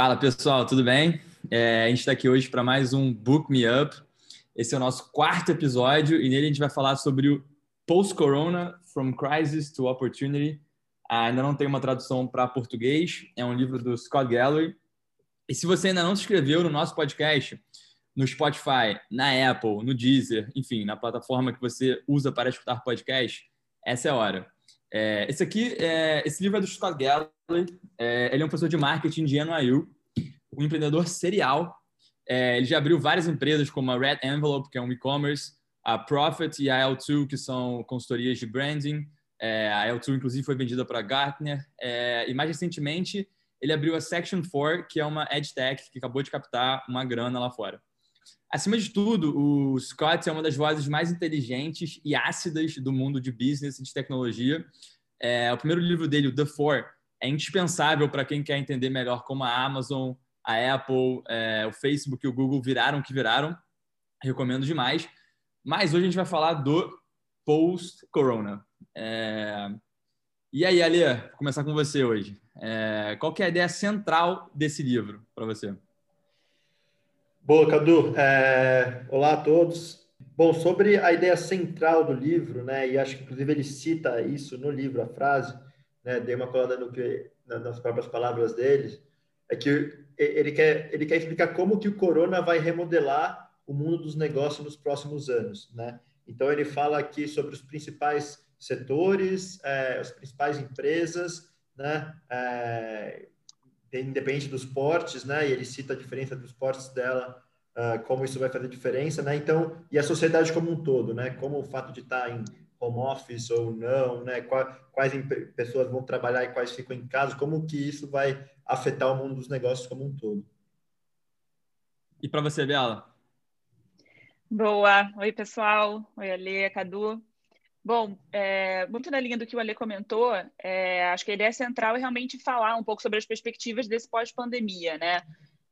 Fala pessoal, tudo bem? É, a gente está aqui hoje para mais um Book Me Up. Esse é o nosso quarto episódio e nele a gente vai falar sobre o Post-Corona, From Crisis to Opportunity. Ah, ainda não tem uma tradução para português, é um livro do Scott Galloway. E se você ainda não se inscreveu no nosso podcast, no Spotify, na Apple, no Deezer, enfim, na plataforma que você usa para escutar podcast, essa é a hora. É, esse aqui, é, esse livro é do Scott Galloway. É, ele é um professor de marketing de NYU, um empreendedor serial. É, ele já abriu várias empresas como a Red Envelope, que é um e-commerce, a Profit e a L2, que são consultorias de branding. É, a L2, inclusive, foi vendida para Gartner. É, e mais recentemente, ele abriu a Section 4, que é uma edtech que acabou de captar uma grana lá fora. Acima de tudo, o Scott é uma das vozes mais inteligentes e ácidas do mundo de business e de tecnologia. É, o primeiro livro dele, The Four, é indispensável para quem quer entender melhor como a Amazon, a Apple, é, o Facebook e o Google viraram o que viraram. Recomendo demais. Mas hoje a gente vai falar do post-corona. É... E aí, Ale, vou começar com você hoje. É... Qual é a ideia central desse livro para você? Boa, Cadu. É... Olá a todos. Bom, sobre a ideia central do livro, né, e acho que inclusive ele cita isso no livro, a frase, né, dei uma colada no que, nas próprias palavras dele, é que ele quer, ele quer explicar como que o corona vai remodelar o mundo dos negócios nos próximos anos, né? Então ele fala aqui sobre os principais setores, é, as principais empresas, né? É, independente dos portes, né? E ele cita a diferença dos portes dela, uh, como isso vai fazer diferença, né? Então, e a sociedade como um todo, né? Como o fato de estar em home office ou não, né? Quais, quais pessoas vão trabalhar e quais ficam em casa, como que isso vai afetar o mundo dos negócios como um todo. E para você, Bela? Boa. Oi, pessoal. Oi, Ale, Cadu. Bom, é, muito na linha do que o Ale comentou, é, acho que a ideia central é realmente falar um pouco sobre as perspectivas desse pós-pandemia, né?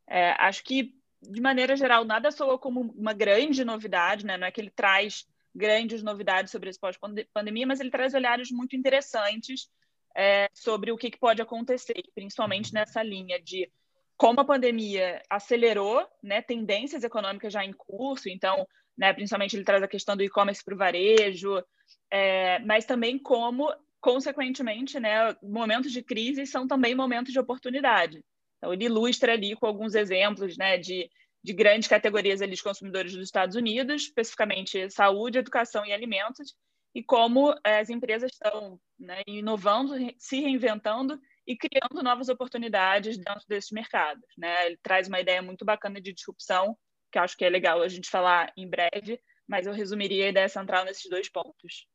É, acho que, de maneira geral, nada soa como uma grande novidade, né? Não é que ele traz grandes novidades sobre esse pós-pandemia, mas ele traz olhares muito interessantes é, sobre o que, que pode acontecer, principalmente nessa linha de como a pandemia acelerou né, tendências econômicas já em curso, então, né, principalmente ele traz a questão do e-commerce para o varejo, é, mas também como, consequentemente, né, momentos de crise são também momentos de oportunidade. Então, ele ilustra ali com alguns exemplos né, de, de grandes categorias ali de consumidores dos Estados Unidos, especificamente saúde, educação e alimentos, e como é, as empresas estão né, inovando, se reinventando e criando novas oportunidades dentro desses mercados. Né? Ele traz uma ideia muito bacana de disrupção, que acho que é legal a gente falar em breve, mas eu resumiria a ideia central nesses dois pontos.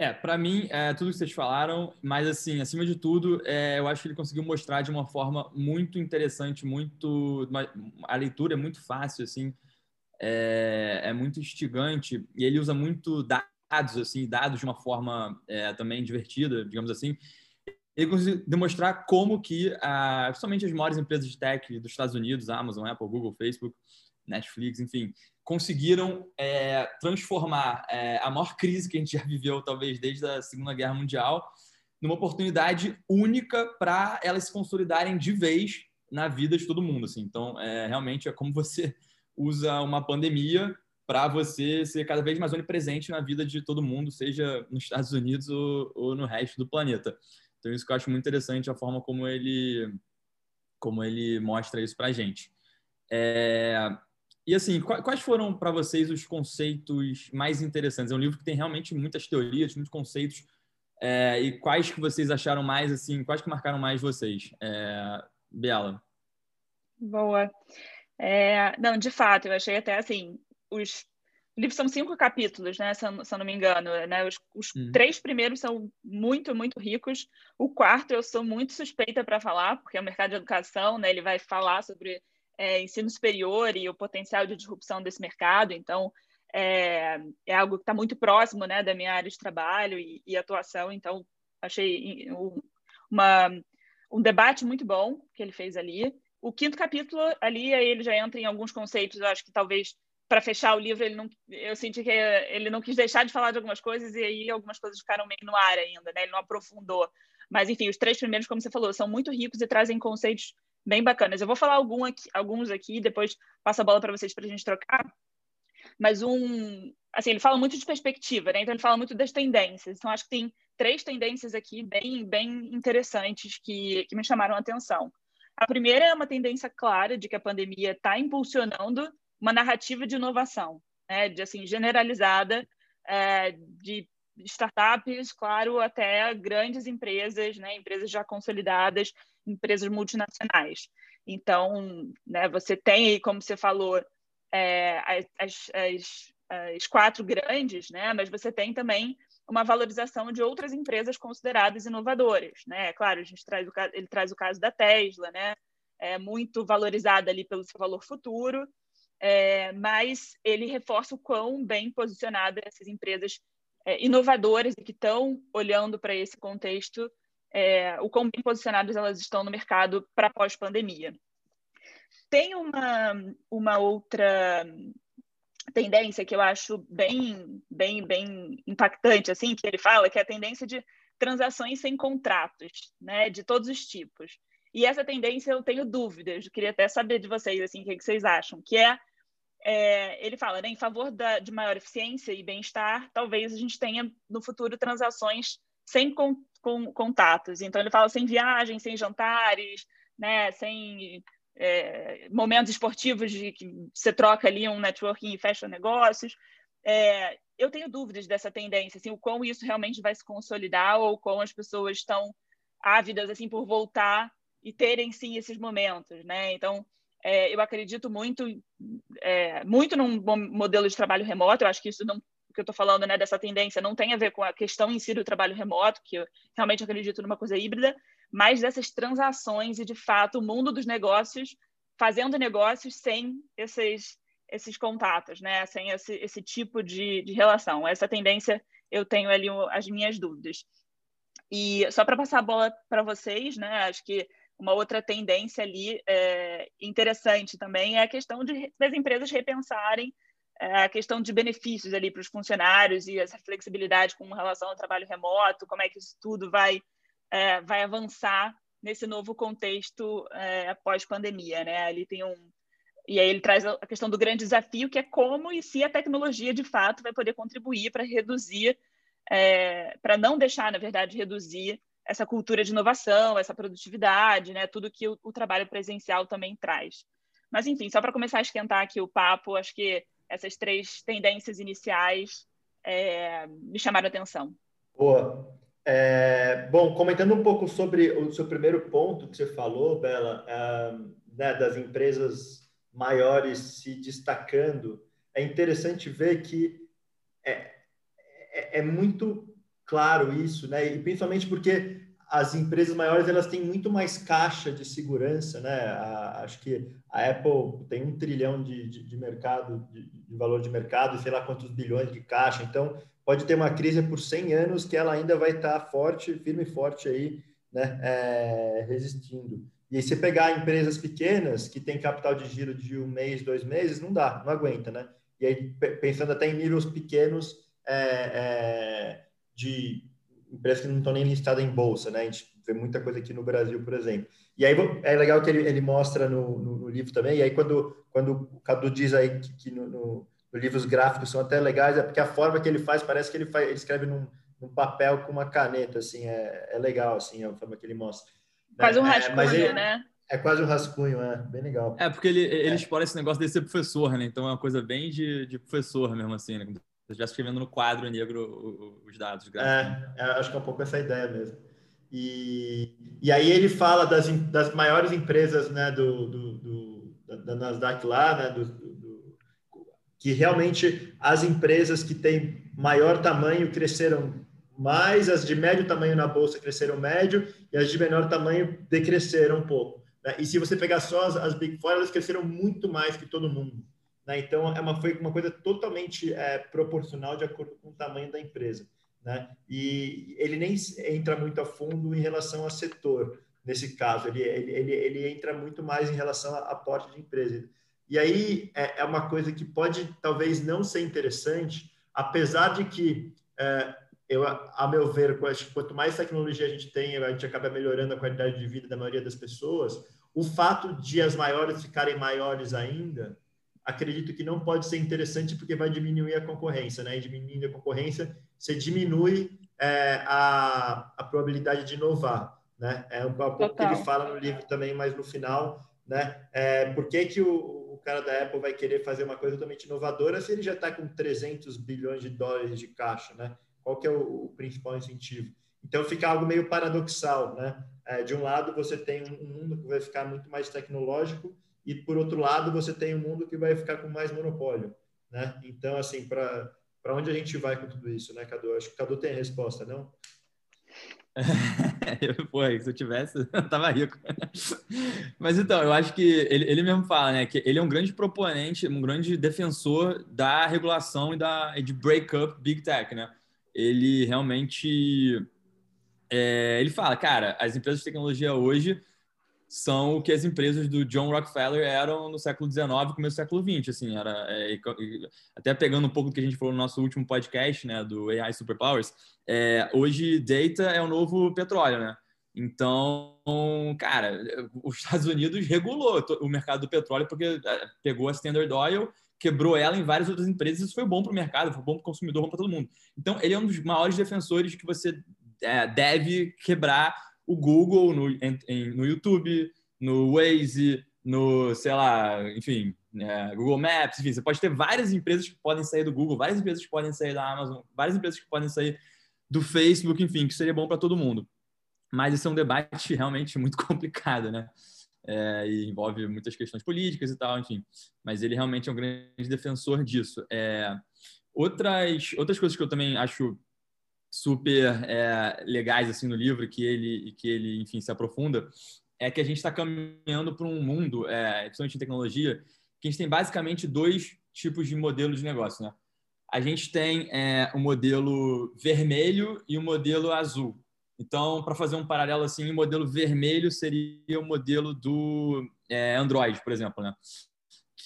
É, para mim, é tudo que vocês falaram, mas assim, acima de tudo, é, eu acho que ele conseguiu mostrar de uma forma muito interessante, muito. Uma, a leitura é muito fácil, assim, é, é, muito instigante, e ele usa muito dados, assim, dados de uma forma é, também divertida, digamos assim. Ele conseguiu demonstrar como que, ah, principalmente as maiores empresas de tech dos Estados Unidos, Amazon, Apple, Google, Facebook, Netflix, enfim, conseguiram é, transformar é, a maior crise que a gente já viveu, talvez desde a Segunda Guerra Mundial, numa oportunidade única para elas se consolidarem de vez na vida de todo mundo. Assim. Então, é, realmente é como você usa uma pandemia para você ser cada vez mais onipresente na vida de todo mundo, seja nos Estados Unidos ou, ou no resto do planeta. Então, isso que eu acho muito interessante, a forma como ele, como ele mostra isso para a gente. É, e assim, quais foram para vocês os conceitos mais interessantes? É um livro que tem realmente muitas teorias, muitos conceitos. É, e quais que vocês acharam mais assim? Quais que marcaram mais vocês? É, Bela. Boa. É, não, de fato, eu achei até assim, os livros são cinco capítulos, né? Se eu, se eu não me engano, né? Os, os uhum. três primeiros são muito, muito ricos. O quarto eu sou muito suspeita para falar, porque é o mercado de educação, né? Ele vai falar sobre é, ensino superior e o potencial de disrupção desse mercado. Então, é, é algo que está muito próximo né, da minha área de trabalho e, e atuação. Então, achei uma, um debate muito bom que ele fez ali. O quinto capítulo, ali, ele já entra em alguns conceitos, eu acho que talvez para fechar o livro, ele não, eu senti que ele não quis deixar de falar de algumas coisas e aí algumas coisas ficaram meio no ar ainda, né? Ele não aprofundou. Mas, enfim, os três primeiros, como você falou, são muito ricos e trazem conceitos bem bacanas. Eu vou falar algum aqui, alguns aqui, depois passo a bola para vocês para a gente trocar. Mas um, assim, ele fala muito de perspectiva, né? Então ele fala muito das tendências. Então acho que tem três tendências aqui bem, bem interessantes que, que me chamaram a atenção. A primeira é uma tendência clara de que a pandemia está impulsionando uma narrativa de inovação, né? De assim generalizada, é, de startups, claro, até grandes empresas, né? Empresas já consolidadas, empresas multinacionais. Então, né, você tem aí, como você falou, é, as, as, as, quatro grandes, né, mas você tem também uma valorização de outras empresas consideradas inovadoras. Né? Claro, a gente traz o, ele traz o caso da Tesla, né? é muito valorizada ali pelo seu valor futuro, é, mas ele reforça o quão bem posicionadas essas empresas é, inovadoras e que estão olhando para esse contexto é, o quão bem posicionadas elas estão no mercado para pós-pandemia. Tem uma, uma outra tendência que eu acho bem, bem, bem impactante, assim, que ele fala, que é a tendência de transações sem contratos, né, de todos os tipos. E essa tendência eu tenho dúvidas, eu queria até saber de vocês, assim, o que, que vocês acham, que é, é ele fala, né, em favor da, de maior eficiência e bem-estar, talvez a gente tenha no futuro transações sem con com contatos. Então, ele fala sem viagens, sem jantares, né, sem é, momentos esportivos de que você troca ali um networking e fecha negócios. É, eu tenho dúvidas dessa tendência, assim, o quão isso realmente vai se consolidar ou quão as pessoas estão ávidas assim por voltar e terem sim esses momentos, né? Então, é, eu acredito muito, é, muito num modelo de trabalho remoto. Eu acho que isso não que eu estou falando, né, dessa tendência, não tem a ver com a questão em si do trabalho remoto, que eu realmente acredito numa coisa híbrida, mas dessas transações e, de fato, o mundo dos negócios fazendo negócios sem esses, esses contatos, né, sem esse, esse tipo de, de relação. Essa tendência eu tenho ali as minhas dúvidas. E só para passar a bola para vocês, né, acho que uma outra tendência ali é, interessante também é a questão de, das empresas repensarem é, a questão de benefícios ali para os funcionários e essa flexibilidade com relação ao trabalho remoto, como é que isso tudo vai, é, vai avançar nesse novo contexto é, pós-pandemia, né? Ali tem um e aí ele traz a questão do grande desafio que é como e se a tecnologia de fato vai poder contribuir para reduzir, é, para não deixar, na verdade, reduzir essa cultura de inovação, essa produtividade, né? Tudo que o, o trabalho presencial também traz. Mas enfim, só para começar a esquentar aqui o papo, acho que essas três tendências iniciais é, me chamaram a atenção. Boa. É, bom, comentando um pouco sobre o seu primeiro ponto que você falou, Bela, é, né, das empresas maiores se destacando, é interessante ver que é, é, é muito claro isso, né? E principalmente porque as empresas maiores elas têm muito mais caixa de segurança, né? A, acho que a Apple tem um trilhão de, de, de mercado, de, de, valor de mercado, sei lá quantos bilhões de caixa. Então, pode ter uma crise por 100 anos que ela ainda vai estar forte, firme e forte aí, né? É, resistindo. E aí, pegar empresas pequenas que têm capital de giro de um mês, dois meses, não dá, não aguenta, né? E aí, pensando até em níveis pequenos é, é, de empresas que não estão nem listadas em bolsa, né? A gente vê muita coisa aqui no Brasil, por exemplo. E aí é legal que ele, ele mostra no, no, no livro também, e aí quando, quando o Cadu diz aí que, que no, no, no, livro os gráficos são até legais, é porque a forma que ele faz, parece que ele, faz, ele escreve num, num papel com uma caneta, assim, é, é legal, assim, a forma que ele mostra. Faz um é, rascunho, é, ele, né? É quase um rascunho, é bem legal. É, porque ele, ele é. explora esse negócio de ser professor, né? Então é uma coisa bem de, de professor mesmo, assim, né? Você estivesse escrevendo no quadro negro os dados gráficos. É, é, acho que é um pouco essa ideia mesmo. E, e aí ele fala das, das maiores empresas né, do, do, do da, Nasdaq lá, né, do, do, que realmente as empresas que têm maior tamanho cresceram mais, as de médio tamanho na bolsa cresceram médio e as de menor tamanho decresceram um pouco. Né? E se você pegar só as, as Big Four, elas cresceram muito mais que todo mundo. Né? Então, é uma, foi uma coisa totalmente é, proporcional de acordo com o tamanho da empresa. Né? E ele nem entra muito a fundo em relação a setor, nesse caso, ele, ele, ele, entra muito mais em relação a porte de empresa. E aí é, é, uma coisa que pode talvez não ser interessante, apesar de que, é, eu, a meu ver, quanto mais tecnologia a gente tem, a gente acaba melhorando a qualidade de vida da maioria das pessoas. O fato de as maiores ficarem maiores ainda, acredito que não pode ser interessante porque vai diminuir a concorrência, né? E diminuindo a concorrência, você diminui é, a, a probabilidade de inovar, né? É um pouco que ele fala no livro também, mas no final, né? É, por que, que o, o cara da Apple vai querer fazer uma coisa totalmente inovadora se ele já está com 300 bilhões de dólares de caixa, né? Qual que é o, o principal incentivo? Então fica algo meio paradoxal, né? É, de um lado você tem um mundo que vai ficar muito mais tecnológico e por outro lado você tem um mundo que vai ficar com mais monopólio, né? Então assim para para onde a gente vai com tudo isso, né, Cadu? Acho que Cadu tem a resposta, não? Pô, se eu tivesse, eu tava rico. Mas então, eu acho que ele, ele mesmo fala, né, que ele é um grande proponente, um grande defensor da regulação e da e de break up big tech, né? Ele realmente é, ele fala, cara, as empresas de tecnologia hoje são o que as empresas do John Rockefeller eram no século XIX, começo do século XX, assim, era é, até pegando um pouco do que a gente falou no nosso último podcast, né, do AI Superpowers, é, hoje data é o novo petróleo, né? Então, cara, os Estados Unidos regulou o mercado do petróleo porque é, pegou a Standard Oil, quebrou ela em várias outras empresas, isso foi bom para o mercado, foi bom para o consumidor, bom para todo mundo. Então, ele é um dos maiores defensores que você é, deve quebrar o Google no, em, no YouTube, no Waze, no, sei lá, enfim, é, Google Maps, enfim, você pode ter várias empresas que podem sair do Google, várias empresas que podem sair da Amazon, várias empresas que podem sair do Facebook, enfim, que seria bom para todo mundo. Mas esse é um debate realmente muito complicado, né? É, e envolve muitas questões políticas e tal, enfim. Mas ele realmente é um grande defensor disso. É, outras, outras coisas que eu também acho super é, legais assim no livro que ele que ele enfim se aprofunda é que a gente está caminhando para um mundo, é, principalmente em tecnologia, que a gente tem basicamente dois tipos de modelos de negócio, né? A gente tem é, o modelo vermelho e o modelo azul. Então, para fazer um paralelo assim, o modelo vermelho seria o modelo do é, Android, por exemplo, né?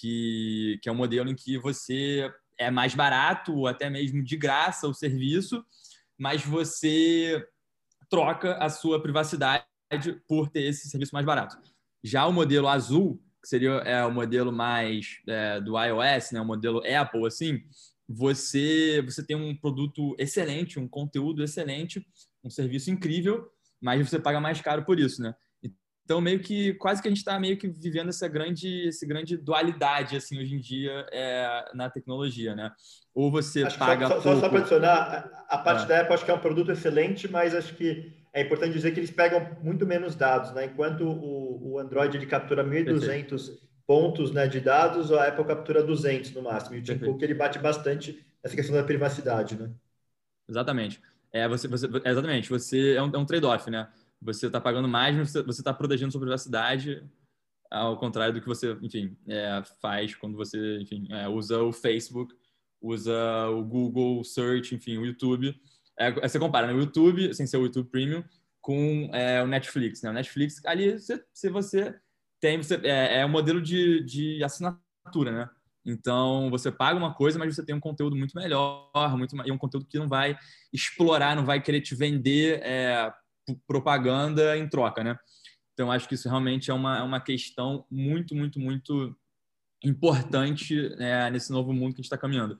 Que, que é um modelo em que você é mais barato ou até mesmo de graça o serviço, mas você troca a sua privacidade por ter esse serviço mais barato. Já o modelo azul, que seria é, o modelo mais é, do iOS, né, o modelo Apple, assim, você, você tem um produto excelente, um conteúdo excelente, um serviço incrível, mas você paga mais caro por isso, né? Então, meio que, quase que a gente está meio que vivendo essa grande, essa grande dualidade, assim, hoje em dia é, na tecnologia, né? Ou você acho paga só, só, só para adicionar, a, a parte é. da Apple acho que é um produto excelente, mas acho que é importante dizer que eles pegam muito menos dados, né? Enquanto o, o Android ele captura 1.200 pontos né, de dados, a Apple captura 200 no máximo. E o Tim Cook ele bate bastante essa questão da privacidade, né? Exatamente. É, você, você, exatamente. Você é um, é um trade-off, né? Você está pagando mais, mas você está protegendo sua privacidade, ao contrário do que você, enfim, é, faz quando você, enfim, é, usa o Facebook, usa o Google Search, enfim, o YouTube. É, você compara né, o YouTube, sem ser o YouTube Premium, com é, o Netflix. Né? O Netflix, ali, se, se você tem, você, é, é um modelo de, de assinatura, né? Então, você paga uma coisa, mas você tem um conteúdo muito melhor, muito, e um conteúdo que não vai explorar, não vai querer te vender é, propaganda em troca, né? Então, acho que isso realmente é uma, é uma questão muito, muito, muito importante né, nesse novo mundo que a gente está caminhando.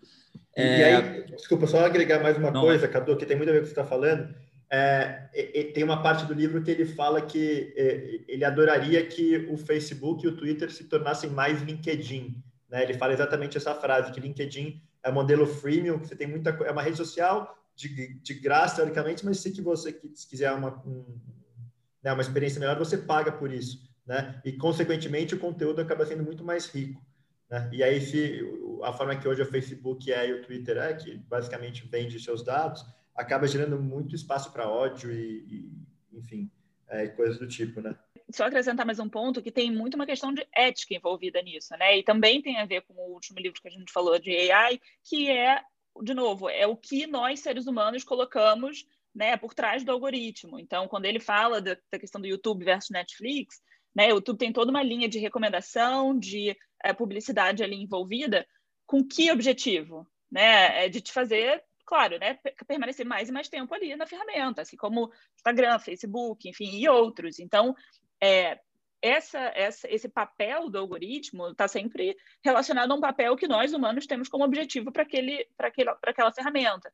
É... E aí, desculpa, só agregar mais uma Não, coisa, Cadu, que tem muito a ver com o que você está falando. É, tem uma parte do livro que ele fala que é, ele adoraria que o Facebook e o Twitter se tornassem mais LinkedIn. Né? Ele fala exatamente essa frase, que LinkedIn é modelo freemium, que você tem muita é uma rede social de, de graça, teoricamente, mas se que você quiser uma, um, né, uma experiência melhor, você paga por isso. Né? E, consequentemente, o conteúdo acaba sendo muito mais rico. Né? E aí, se a forma que hoje o Facebook é e o Twitter é, que basicamente vende seus dados, acaba gerando muito espaço para ódio e, e, enfim, é, coisas do tipo, né? Só acrescentar mais um ponto que tem muito uma questão de ética envolvida nisso, né? E também tem a ver com o último livro que a gente falou de AI, que é de novo, é o que nós, seres humanos, colocamos né, por trás do algoritmo. Então, quando ele fala da, da questão do YouTube versus Netflix, né, o YouTube tem toda uma linha de recomendação, de é, publicidade ali envolvida, com que objetivo? Né? É de te fazer, claro, né, permanecer mais e mais tempo ali na ferramenta, assim como Instagram, Facebook, enfim, e outros. Então, é, essa, essa, esse papel do algoritmo está sempre relacionado a um papel que nós humanos temos como objetivo para aquela ferramenta.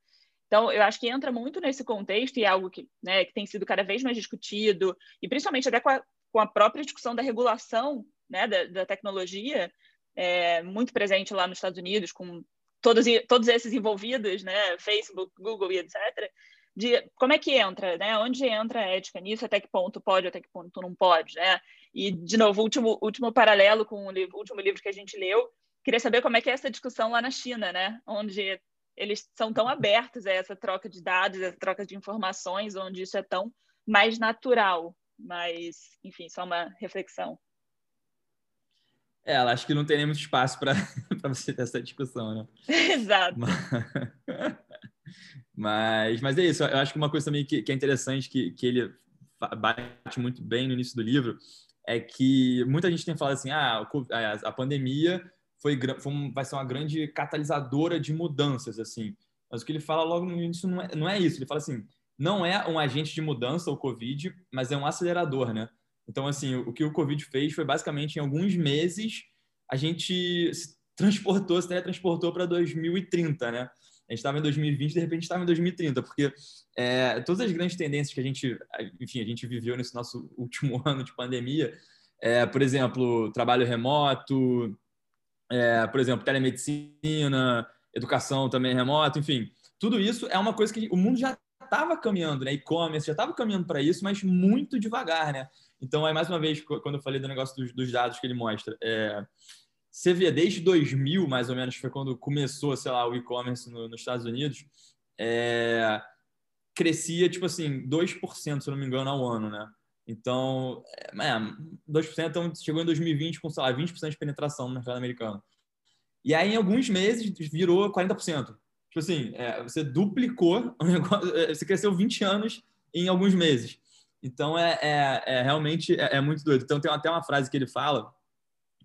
Então, eu acho que entra muito nesse contexto e é algo que, né, que tem sido cada vez mais discutido, e principalmente até com a, com a própria discussão da regulação né, da, da tecnologia, é, muito presente lá nos Estados Unidos, com todos, todos esses envolvidos, né, Facebook, Google e etc., de como é que entra, né? Onde entra a ética nisso, até que ponto pode, até que ponto não pode, né? E, de novo, último, último paralelo com o livro, último livro que a gente leu, queria saber como é que é essa discussão lá na China, né? Onde eles são tão abertos a essa troca de dados, essa troca de informações, onde isso é tão mais natural. Mas, enfim, só uma reflexão. É, ela acho que não tem muito espaço para você ter essa discussão, né? Exato. Mas, mas é isso. Eu acho que uma coisa também que, que é interessante, que, que ele bate muito bem no início do livro, é que muita gente tem falado assim, ah, a pandemia foi, foi vai ser uma grande catalisadora de mudanças, assim. Mas o que ele fala logo no início não é, não é isso. Ele fala assim, não é um agente de mudança o Covid, mas é um acelerador, né? Então, assim, o que o Covid fez foi basicamente em alguns meses a gente se transportou, se teletransportou para 2030, né? A gente estava em 2020, de repente estava em 2030, porque é, todas as grandes tendências que a gente, enfim, a gente viveu nesse nosso último ano de pandemia, é, por exemplo, trabalho remoto, é, por exemplo, telemedicina, educação também remoto, enfim, tudo isso é uma coisa que o mundo já estava caminhando, né? E-commerce já estava caminhando para isso, mas muito devagar, né? Então, aí, mais uma vez, quando eu falei do negócio dos, dos dados que ele mostra, é, você vê desde 2000, mais ou menos, foi quando começou, sei lá, o e-commerce no, nos Estados Unidos, é, crescia, tipo assim, 2%, se não me engano, ao ano, né? Então, é, 2%, então chegou em 2020 com, sei lá, 20% de penetração no mercado americano. E aí, em alguns meses, virou 40%. Tipo assim, é, você duplicou, é, você cresceu 20 anos em alguns meses. Então, é, é, é realmente é, é, muito doido. Então, tem até uma frase que ele fala,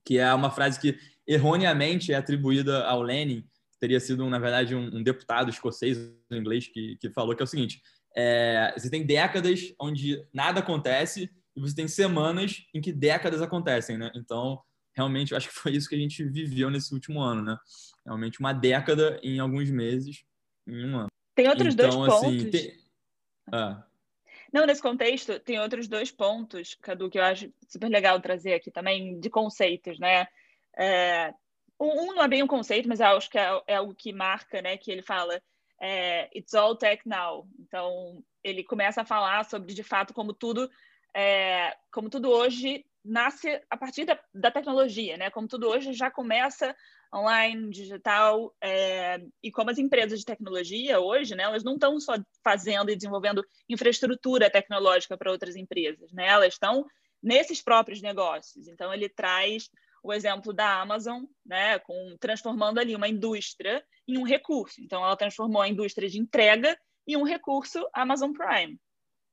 que é uma frase que erroneamente é atribuída ao Lenin, que teria sido, na verdade, um, um deputado escocês inglês que, que falou que é o seguinte, é, você tem décadas onde nada acontece e você tem semanas em que décadas acontecem, né? Então, realmente, eu acho que foi isso que a gente viveu nesse último ano, né? Realmente uma década em alguns meses, em um ano. Tem outros então, dois assim, pontos. Tem... Ah. Não, nesse contexto, tem outros dois pontos, Cadu, que eu acho super legal trazer aqui também, de conceitos, né? É, um não é bem um conceito, mas acho que é, é algo que marca, né? Que ele fala, é, it's all tech now. Então, ele começa a falar sobre, de fato, como tudo, é, como tudo hoje nasce a partir da, da, tecnologia, né? Como tudo hoje já começa online, digital, é, e como as empresas de tecnologia hoje, né, elas não estão só fazendo e desenvolvendo infraestrutura tecnológica para outras empresas, né, elas estão nesses próprios negócios. Então, ele traz o exemplo da Amazon, né, com, transformando ali uma indústria em um recurso. Então, ela transformou a indústria de entrega em um recurso Amazon Prime,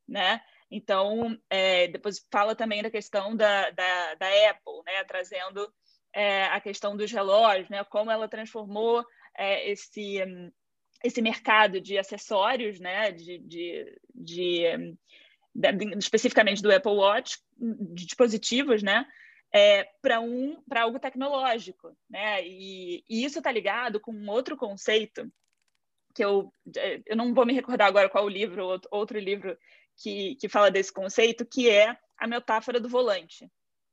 né? Então, é, depois fala também da questão da, da, da Apple, né, trazendo é, a questão dos relógios, né? como ela transformou é, esse, esse mercado de acessórios, né? de, de, de, de especificamente do Apple Watch, de dispositivos, né? É, para um, algo tecnológico. Né? E, e isso está ligado com um outro conceito que eu, eu não vou me recordar agora qual o livro, outro livro que, que fala desse conceito, que é a metáfora do volante.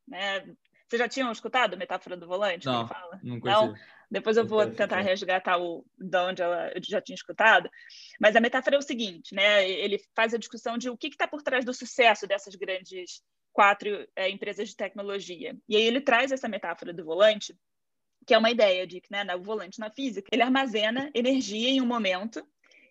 Né? Vocês já tinham escutado a metáfora do volante? Não, fala? não Não? Depois eu vou tentar resgatar o de onde ela, eu já tinha escutado. Mas a metáfora é o seguinte, né? Ele faz a discussão de o que está por trás do sucesso dessas grandes quatro é, empresas de tecnologia. E aí ele traz essa metáfora do volante, que é uma ideia de que, né, o volante na física, ele armazena energia em um momento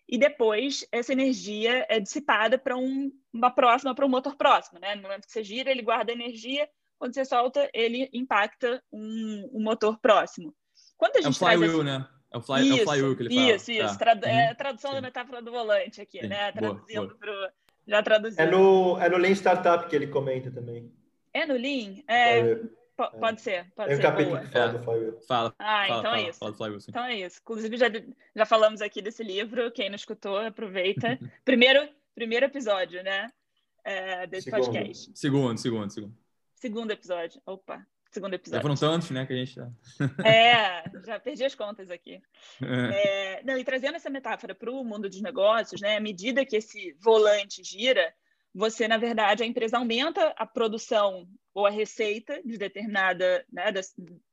e depois essa energia é dissipada para um, uma próxima, para um motor próximo, né? No momento que você gira, ele guarda energia quando você solta, ele impacta um, um motor próximo. Quando a gente é o flywheel, né? É o, fly, isso, é o flywheel que ele fala. Isso, isso. Tá. Tradu é a uhum. tradução Sim. da metáfora do volante aqui, Sim. né? Traduzindo para Já traduzindo. É no, é no Lean Startup que ele comenta também. É no Lean? É, é. pode ser, pode Tem um capítulo boa. que fala do Flywheel. Fala. Ah, fala, então fala, é isso. Flywheel, então é isso. Inclusive, já, já falamos aqui desse livro. Quem não escutou, aproveita. primeiro, primeiro episódio, né? É, desse segundo. podcast. Segundo, segundo, segundo. Segundo episódio. Opa, segundo episódio. Já foram tantos, né, que a gente já... é, já perdi as contas aqui. É. É, não, e trazendo essa metáfora para o mundo dos negócios, né, à medida que esse volante gira, você, na verdade, a empresa aumenta a produção ou a receita de determinada, né,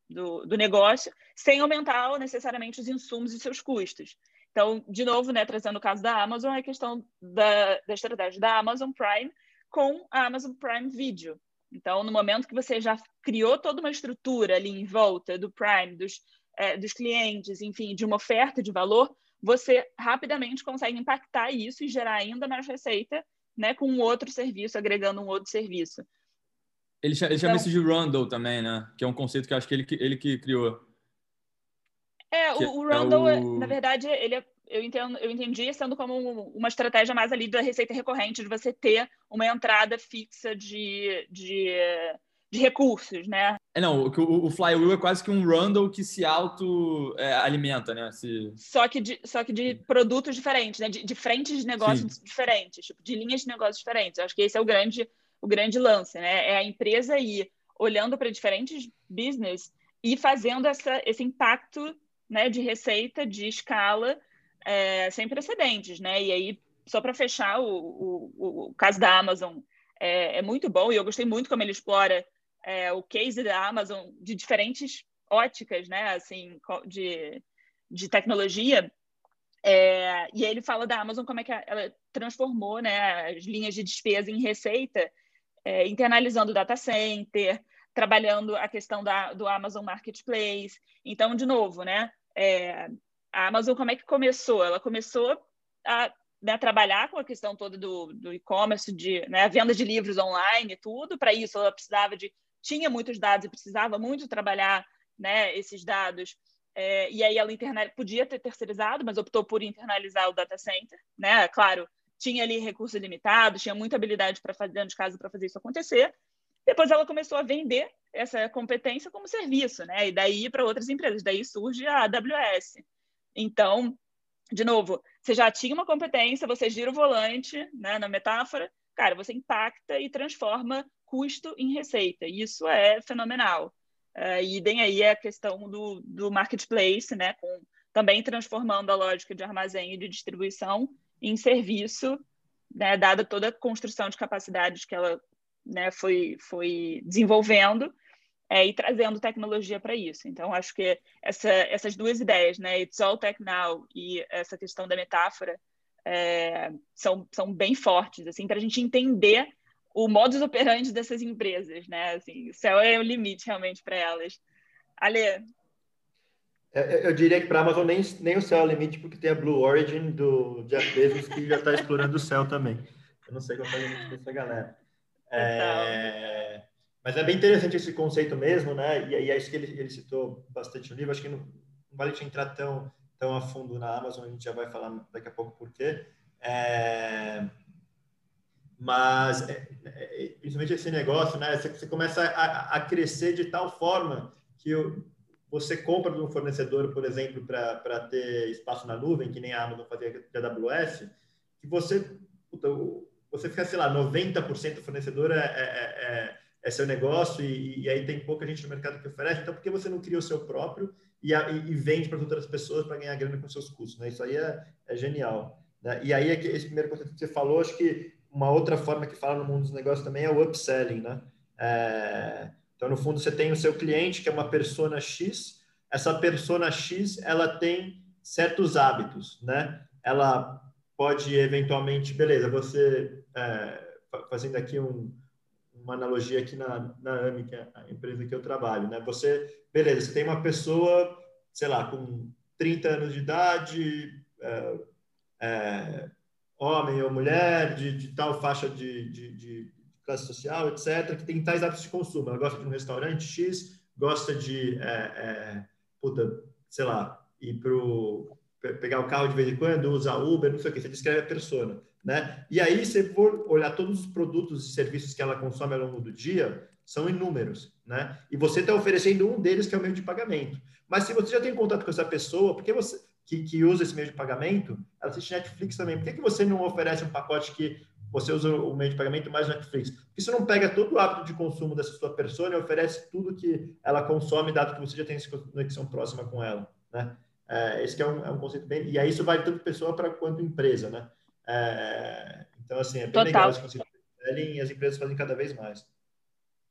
do, do negócio, sem aumentar necessariamente os insumos e seus custos. Então, de novo, né, trazendo o caso da Amazon, é a questão da, da estratégia da Amazon Prime com a Amazon Prime Video. Então, no momento que você já criou toda uma estrutura ali em volta do Prime, dos, é, dos clientes, enfim, de uma oferta de valor, você rapidamente consegue impactar isso e gerar ainda mais receita né, com um outro serviço, agregando um outro serviço. Ele, chama, ele chama então, isso de Rundle também, né? Que é um conceito que eu acho que ele, ele que criou. É, o, o Rundle, é o... na verdade, ele é, eu, entendo, eu entendi sendo como uma estratégia mais ali da receita recorrente, de você ter uma entrada fixa de, de, de recursos, né? É, não, o, o Flywheel é quase que um Rundle que se auto-alimenta, é, né? Se... Só, que de, só que de produtos diferentes, né? De, de frentes de negócios Sim. diferentes, tipo, de linhas de negócios diferentes. Eu acho que esse é o grande, o grande lance, né? É a empresa ir olhando para diferentes business e fazendo essa, esse impacto né, de receita, de escala, é, sem precedentes, né? E aí, só para fechar, o, o, o, caso da Amazon é, é, muito bom e eu gostei muito como ele explora é, o case da Amazon de diferentes óticas, né? Assim, de, de tecnologia. É, e ele fala da Amazon como é que ela transformou né, as linhas de despesa em receita, é, internalizando o data center, trabalhando a questão da, do Amazon Marketplace. Então, de novo, né, é, a Amazon, como é que começou? Ela começou a né, trabalhar com a questão toda do, do e-commerce, de né, venda de livros online e tudo. Para isso, ela precisava de tinha muitos dados e precisava muito trabalhar né, esses dados. É, e aí ela interna... podia ter terceirizado, mas optou por internalizar o data center. Né? Claro, tinha ali recurso limitado, tinha muita habilidade para fazer dentro de casa para fazer isso acontecer. Depois ela começou a vender essa competência como serviço, né? E daí para outras empresas. Daí surge a AWS. Então, de novo, você já tinha uma competência, você gira o volante, né, na metáfora, cara, você impacta e transforma custo em receita. Isso é fenomenal. Uh, idem aí a questão do, do marketplace, né, com, também transformando a lógica de armazém e de distribuição em serviço, né, dada toda a construção de capacidades que ela né, foi, foi desenvolvendo é, e trazendo tecnologia para isso. Então, acho que essa, essas duas ideias, né, It's All Tech Now e essa questão da metáfora, é, são, são bem fortes, assim, para a gente entender o modus operandi dessas empresas, né? Assim, o céu é o limite realmente para elas. Ale. É, é, eu diria que para a Amazon nem, nem o céu é o limite, porque tem a Blue Origin do Jeff Bezos que já está explorando o céu também. Eu não sei qual é o limite dessa galera. É, mas é bem interessante esse conceito mesmo, né? E, e é isso que ele, ele citou bastante no livro. Acho que não, não vale te entrar tão, tão a fundo na Amazon, a gente já vai falar daqui a pouco por quê. É, mas, é, é, principalmente esse negócio, né? Você, você começa a, a, crescer de tal forma que você compra de um fornecedor, por exemplo, para ter espaço na nuvem, que nem a Amazon fazia de AWS, que você, puta, você fica, sei lá, 90% do fornecedor é, é, é é seu negócio e, e, aí tem pouca gente no mercado que oferece, então por que você não cria o seu próprio e, e, e vende para outras pessoas para ganhar grana com seus custos? Né? Isso aí é, é genial. Né? E aí, esse primeiro conceito que você falou, acho que uma outra forma que fala no mundo dos negócios também é o upselling. Né? É, então, no fundo, você tem o seu cliente, que é uma persona X, essa persona X ela tem certos hábitos, né? Ela pode eventualmente, beleza, você é, fazendo aqui um, uma analogia aqui na, na AMI, que é a empresa que eu trabalho, né? Você, beleza, você tem uma pessoa, sei lá, com 30 anos de idade, é, é, homem ou mulher, de, de tal faixa de, de, de, classe social, etc., que tem tais hábitos de consumo. Ela gosta de um restaurante X, gosta de, é, é puta, sei lá, ir pro pegar o carro de vez em quando, usar Uber, não sei o que, você descreve a persona. Né? E aí, se for olhar todos os produtos e serviços que ela consome ao longo do dia, são inúmeros, né? E você está oferecendo um deles que é o meio de pagamento. Mas se você já tem contato com essa pessoa, por que você que, que usa esse meio de pagamento, ela assiste Netflix também. Por que, que você não oferece um pacote que você usa o meio de pagamento mais Netflix. Isso não pega todo o hábito de consumo dessa sua pessoa e oferece tudo que ela consome, dado que você já tem essa conexão próxima com ela, né? É, esse é um, é um conceito bem... E aí isso vale tanto pessoa para quanto empresa, né? É, então, assim, é bem Total. legal esse conceito e as empresas fazem cada vez mais.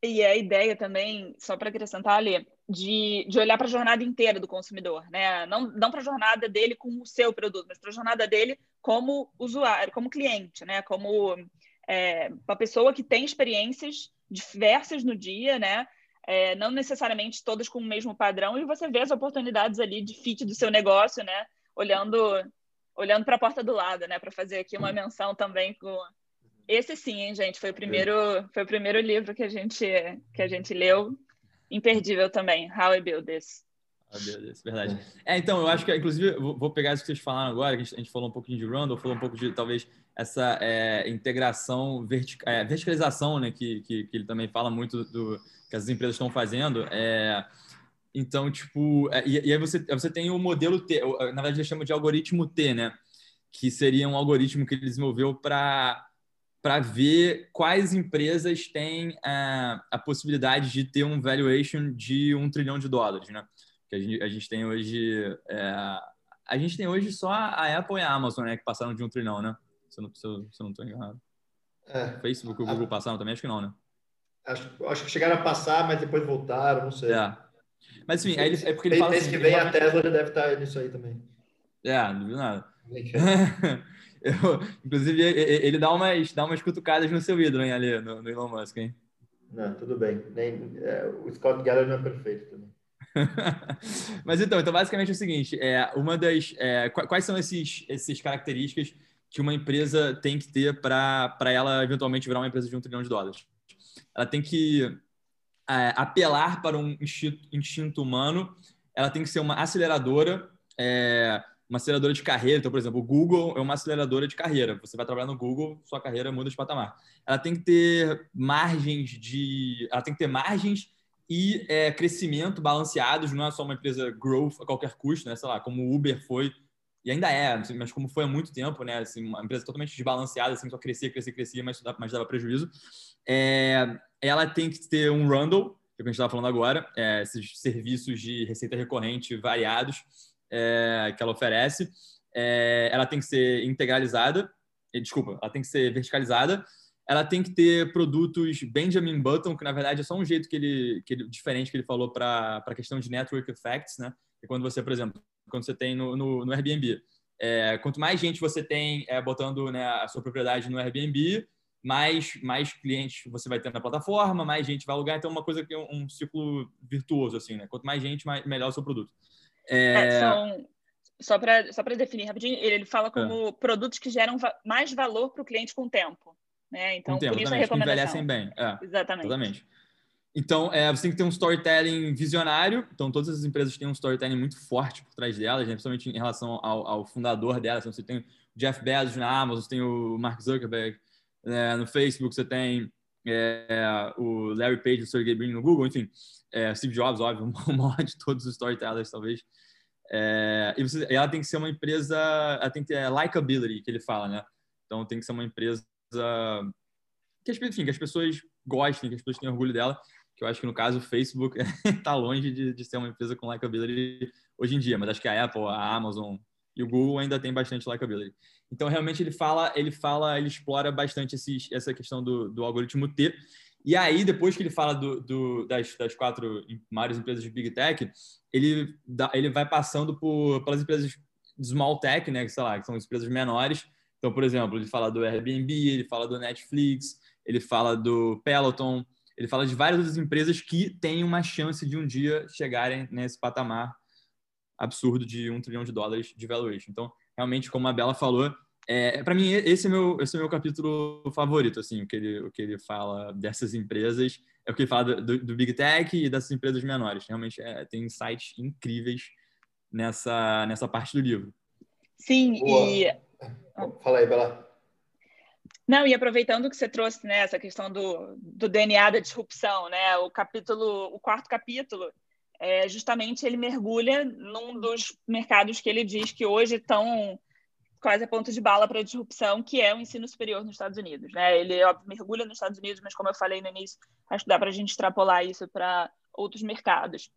E a ideia também, só para acrescentar ali, de, de olhar para a jornada inteira do consumidor, né? Não, não para a jornada dele com o seu produto, mas para a jornada dele como usuário, como cliente, né? Como é, uma pessoa que tem experiências diversas no dia, né? É, não necessariamente todas com o mesmo padrão, e você vê as oportunidades ali de fit do seu negócio, né? Olhando olhando para a porta do lado, né? Para fazer aqui uma menção também com esse sim, hein, gente? Foi o primeiro, foi o primeiro livro que a gente que a gente leu imperdível também, How I Build This. This, verdade. É, então, eu acho que, inclusive, vou pegar isso que vocês falaram agora, que a gente falou um pouquinho de Randall, falou um pouco de, talvez, essa é, integração, vertica, é, verticalização, né, que, que, que, ele também fala muito do que as empresas estão fazendo. É, então, tipo, é, e, e, aí você, você tem o modelo T, na verdade, ele chama de algoritmo T, né, que seria um algoritmo que ele desenvolveu para para ver quais empresas têm a, a, possibilidade de ter um valuation de um trilhão de dólares, né? Que a gente, a gente tem hoje é, a gente tem hoje só a Apple e a Amazon, né, que passaram de um trilhão, né? Se eu não, se eu, se eu não estou enganado. É. Facebook e o Google passaram também, acho que não, né? Acho, acho que chegaram a passar, mas depois voltaram, não sei. É. Mas enfim, aí ele, é porque ele fala assim, que vem a Tesla deve estar nisso aí também. É, não viu nada. Eu, inclusive, ele dá umas, dá umas cutucadas no seu ídolo, hein, Ali, no, no Elon Musk, hein? Não, tudo bem. Nem, é, o Scott Geller não é perfeito também. Mas então, então, basicamente é o seguinte: é, uma das. É, quais são esses, esses características que uma empresa tem que ter para ela eventualmente virar uma empresa de um trilhão de dólares? Ela tem que é, apelar para um instinto, instinto, humano, ela tem que ser uma aceleradora. É, uma aceleradora de carreira. Então, por exemplo, o Google é uma aceleradora de carreira. Você vai trabalhar no Google, sua carreira muda de patamar. Ela tem que ter margens de, ela tem que ter margens e é, crescimento balanceados. Não é só uma empresa growth a qualquer custo, né? Sei lá, como o Uber foi e ainda é, mas como foi há muito tempo, né? Assim, uma empresa totalmente desbalanceada, assim, só crescia, crescia, crescia, mas, mas dava prejuízo. É, ela tem que ter um Rundle, que é que a gente estava falando agora, é, esses serviços de receita recorrente variados é, que ela oferece. É, ela tem que ser integralizada, desculpa, ela tem que ser verticalizada. Ela tem que ter produtos Benjamin Button, que na verdade é só um jeito que ele, que ele diferente que ele falou para a questão de network effects, né? Quando você, por exemplo, quando você tem no, no, no Airbnb, é, quanto mais gente você tem é, botando né, a sua propriedade no Airbnb, mais, mais clientes você vai ter na plataforma, mais gente vai alugar. Então, uma coisa que é um, um ciclo virtuoso, assim, né? Quanto mais gente, mais, melhor o seu produto. É... É, são, só para só definir rapidinho, ele, ele fala como é. produtos que geram va mais valor para o cliente com o tempo. Né? Então, com tempo, por isso a recomendação. envelhecem bem. É, exatamente. exatamente. Então, é, você tem que ter um storytelling visionário. Então, todas as empresas têm um storytelling muito forte por trás delas, né? principalmente em relação ao, ao fundador delas. Então, você tem o Jeff Bezos na Amazon, você tem o Mark Zuckerberg né? no Facebook, você tem é, o Larry Page, o Sergey Brin no Google, enfim, é, Steve Jobs, óbvio, o maior de todos os storytellers, talvez. É, e, você, ela tem que ser uma empresa, ela tem que ter likability, que ele fala, né? Então tem que ser uma empresa que enfim, que as pessoas gostem, que as pessoas tenham orgulho dela, que eu acho que no caso o Facebook está longe de, de, ser uma empresa com likability hoje em dia, mas acho que a Apple, a Amazon e o Google ainda tem bastante likability. Então realmente ele fala, ele fala, ele explora bastante esses, essa questão do, do algoritmo T. E aí depois que ele fala do, do, das, das quatro maiores empresas de big tech, ele, dá, ele vai passando por, pelas empresas small tech, né, que sei lá, que são empresas menores. Então, por exemplo, ele fala do Airbnb, ele fala do Netflix, ele fala do Peloton, ele fala de várias outras empresas que têm uma chance de um dia chegarem nesse patamar absurdo de um trilhão de dólares de valuation. Então, realmente, como a Bela falou, é, para mim esse é meu esse é meu capítulo favorito, assim, o que ele o que ele fala dessas empresas é o que ele fala do, do Big Tech e dessas empresas menores. Realmente é, tem insights incríveis nessa nessa parte do livro. Sim, Boa. e fala aí, Bela. Não, e aproveitando que você trouxe né, essa questão do, do DNA da disrupção, né, o capítulo, o quarto capítulo, é, justamente ele mergulha num dos mercados que ele diz que hoje estão quase a ponto de bala para a disrupção, que é o ensino superior nos Estados Unidos. Né? Ele, óbvio, mergulha nos Estados Unidos, mas como eu falei no início, acho que dá para a gente extrapolar isso para outros mercados.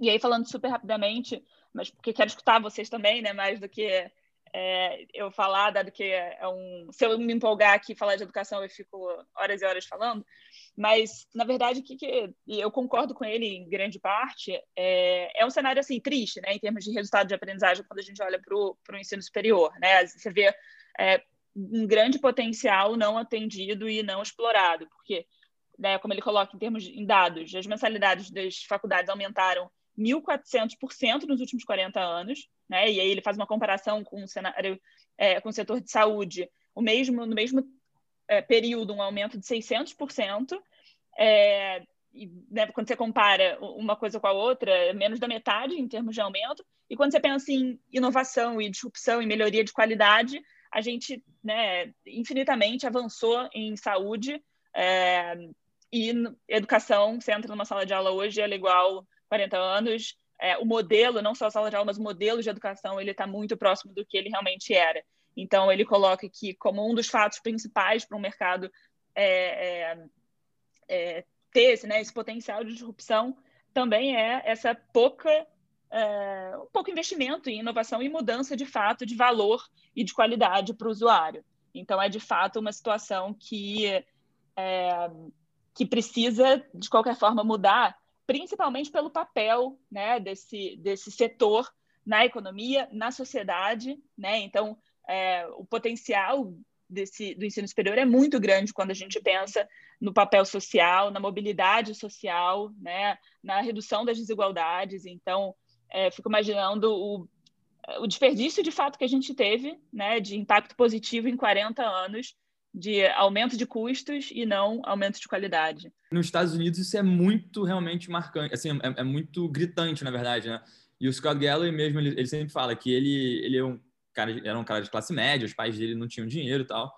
E aí, falando super rapidamente, mas porque quero escutar vocês também, né, mais do que é, eu falar, dado que é um. Se eu me empolgar aqui falar de educação, eu fico horas e horas falando. Mas, na verdade, que, que eu concordo com ele em grande parte, é, é um cenário assim triste, né, em termos de resultado de aprendizagem, quando a gente olha para o ensino superior. Né? Você vê é, um grande potencial não atendido e não explorado, porque, né, como ele coloca em termos de, em dados, as mensalidades das faculdades aumentaram 1.400% nos últimos 40 anos, né? E aí ele faz uma comparação com o cenário, é, com o setor de saúde, o mesmo no mesmo é, período um aumento de 600%. É, e, né, quando você compara uma coisa com a outra, é menos da metade em termos de aumento. E quando você pensa em inovação e disrupção e melhoria de qualidade, a gente né, infinitamente avançou em saúde é, e educação. Você entra numa sala de aula hoje, ela é igual 40 anos, é, o modelo, não só a sala de aula, mas o modelo de educação, ele está muito próximo do que ele realmente era. Então, ele coloca que, como um dos fatos principais para o mercado é, é, é, ter esse, né, esse potencial de disrupção, também é essa pouca, é, um pouco investimento em inovação e mudança, de fato, de valor e de qualidade para o usuário. Então, é, de fato, uma situação que, é, que precisa, de qualquer forma, mudar principalmente pelo papel né, desse, desse setor na economia, na sociedade. Né? Então, é, o potencial desse, do ensino superior é muito grande quando a gente pensa no papel social, na mobilidade social, né? na redução das desigualdades. Então, é, fico imaginando o, o desperdício de fato que a gente teve né, de impacto positivo em 40 anos de aumento de custos e não aumento de qualidade. Nos Estados Unidos isso é muito realmente marcante, assim, é, é muito gritante, na verdade, né? E o Scott Galloway mesmo, ele, ele, sempre fala que ele, ele é um cara, era um cara de classe média, os pais dele não tinham dinheiro e tal,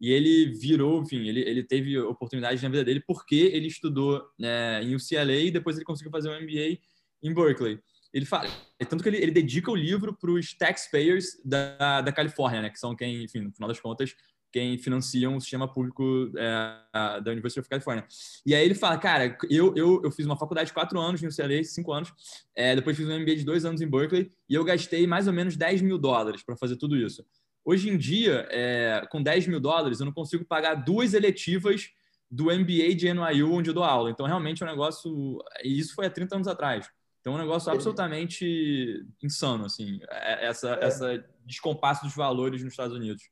e ele virou, enfim, ele, ele teve oportunidade na vida dele porque ele estudou né, em UCLA e depois ele conseguiu fazer um MBA em Berkeley. Ele fala, tanto que ele, ele dedica o livro para os taxpayers da, da Califórnia, né, que são quem, enfim, no final das contas, quem financiam o sistema público é, da University of California. E aí ele fala, cara, eu, eu, eu fiz uma faculdade de quatro anos no UCLA, cinco anos, é, depois fiz um MBA de dois anos em Berkeley, e eu gastei mais ou menos 10 mil dólares para fazer tudo isso. Hoje em dia, é, com 10 mil dólares, eu não consigo pagar duas eletivas do MBA de NYU onde eu dou aula. Então, realmente é um negócio... E isso foi há 30 anos atrás. Então, é um negócio absolutamente insano, assim, é, essa, é. essa descompasso dos valores nos Estados Unidos.